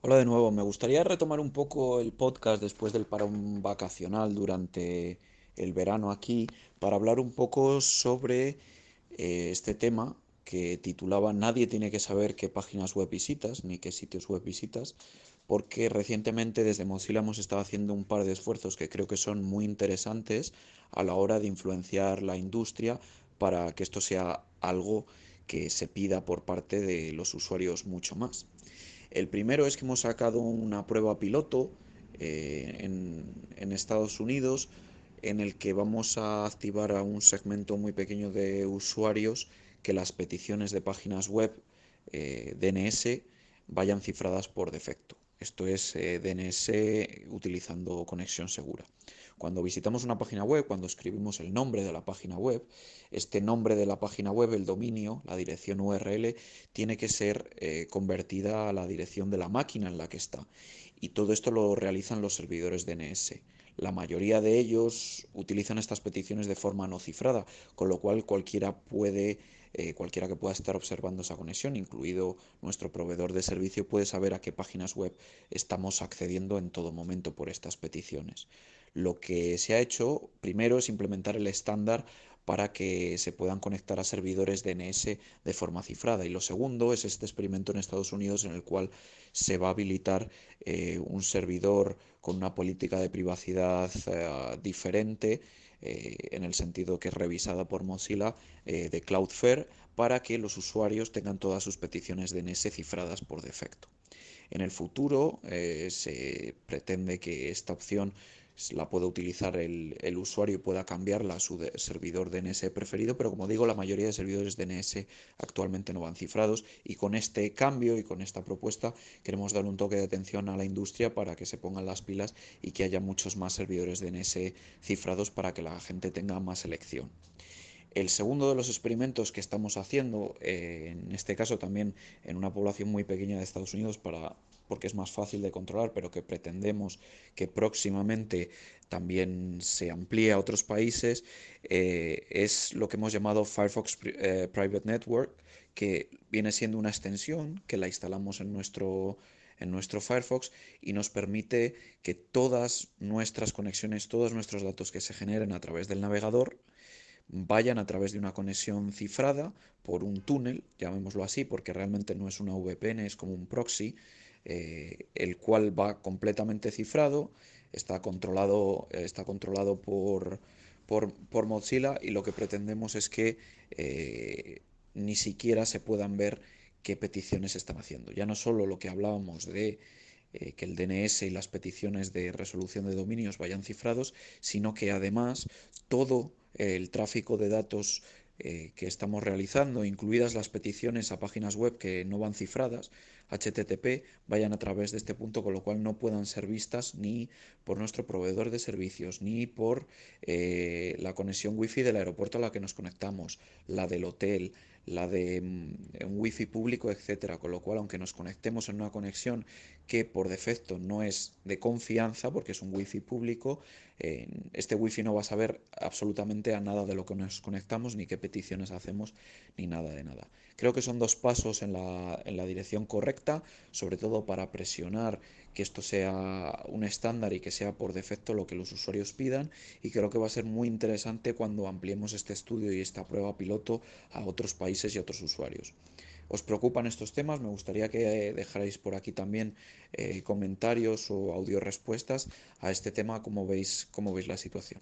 Hola de nuevo, me gustaría retomar un poco el podcast después del parón vacacional durante el verano aquí para hablar un poco sobre eh, este tema que titulaba Nadie tiene que saber qué páginas web visitas ni qué sitios web visitas, porque recientemente desde Mozilla hemos estado haciendo un par de esfuerzos que creo que son muy interesantes a la hora de influenciar la industria para que esto sea algo que se pida por parte de los usuarios mucho más. El primero es que hemos sacado una prueba piloto eh, en, Estados Unidos en el que vamos a activar a un segmento muy pequeño de usuarios que las peticiones de páginas web eh, DNS vayan cifradas por defecto. Esto es eh, DNS utilizando conexión segura. Cuando visitamos una página web, cuando escribimos el nombre de la página web, este nombre de la página web, el dominio, la dirección URL, tiene que ser eh, convertida a la dirección de la máquina en la que está. Y todo esto lo realizan los servidores DNS. La mayoría de ellos utilizan estas peticiones de forma no cifrada, con lo cual cualquiera puede eh, cualquiera que pueda estar observando esa conexión, incluido nuestro proveedor de servicio, puede saber a qué páginas web estamos accediendo en todo momento por estas peticiones. Lo que se ha hecho primero es implementar el estándar para que se puedan conectar a servidores DNS de forma cifrada. Y lo segundo es este experimento en Estados Unidos en el cual se va a habilitar eh, un servidor con una política de privacidad eh, diferente, eh, en el sentido que es revisada por Mozilla, de Cloudflare, para que los usuarios tengan todas sus peticiones DNS cifradas por defecto. En el futuro se pretende que esta opción la pueda utilizar el, usuario y pueda cambiarla a su servidor DNS preferido, pero como digo, la mayoría de servidores DNS actualmente no van cifrados y con este cambio y con esta propuesta queremos dar un toque de atención a la industria para que se pongan las pilas y que haya muchos más servidores DNS cifrados para que la gente tenga más elección. El segundo de los experimentos que estamos haciendo, eh, en este caso también en una población muy pequeña de Estados Unidos, para, porque es más fácil de controlar, pero que pretendemos que próximamente también se amplíe a otros países, eh, es lo que hemos llamado Firefox eh, Private Network, que viene siendo una extensión que la instalamos en nuestro en nuestro Firefox y nos permite que todas nuestras conexiones, todos nuestros datos que se generen a través del navegador, vayan a través de una conexión cifrada por un túnel, llamémoslo así, porque realmente no es una VPN, es como un proxy, eh, el cual va completamente cifrado, está controlado, está controlado por, por, Mozilla y lo que pretendemos es que eh, ni siquiera se puedan ver qué peticiones están haciendo. Ya no solo lo que hablábamos de eh, que el DNS y las peticiones de resolución de dominios vayan cifrados, sino que además todo el tráfico de datos que estamos realizando, incluidas las peticiones a páginas web que no van cifradas, HTTP, vayan a través de este punto, con lo cual no puedan ser vistas ni por nuestro proveedor de servicios, ni por eh, la conexión wifi del aeropuerto a la que nos conectamos, la del hotel, la de mm, un wifi público, etcétera. Con lo cual, aunque nos conectemos en una conexión que por defecto no es de confianza, porque es un wifi público, este wifi no va a saber absolutamente a nada de lo que nos conectamos, ni qué peticiones hacemos, ni nada de nada. Creo que son dos pasos en la, dirección sobre todo para presionar que esto sea un estándar y que sea por defecto lo que los usuarios pidan y creo que va a ser muy interesante cuando ampliemos este estudio y esta prueba piloto a otros países y a otros usuarios. ¿Os preocupan estos temas? Me gustaría que dejarais por aquí también eh, comentarios o audio respuestas a este tema, cómo veis, cómo veis la situación.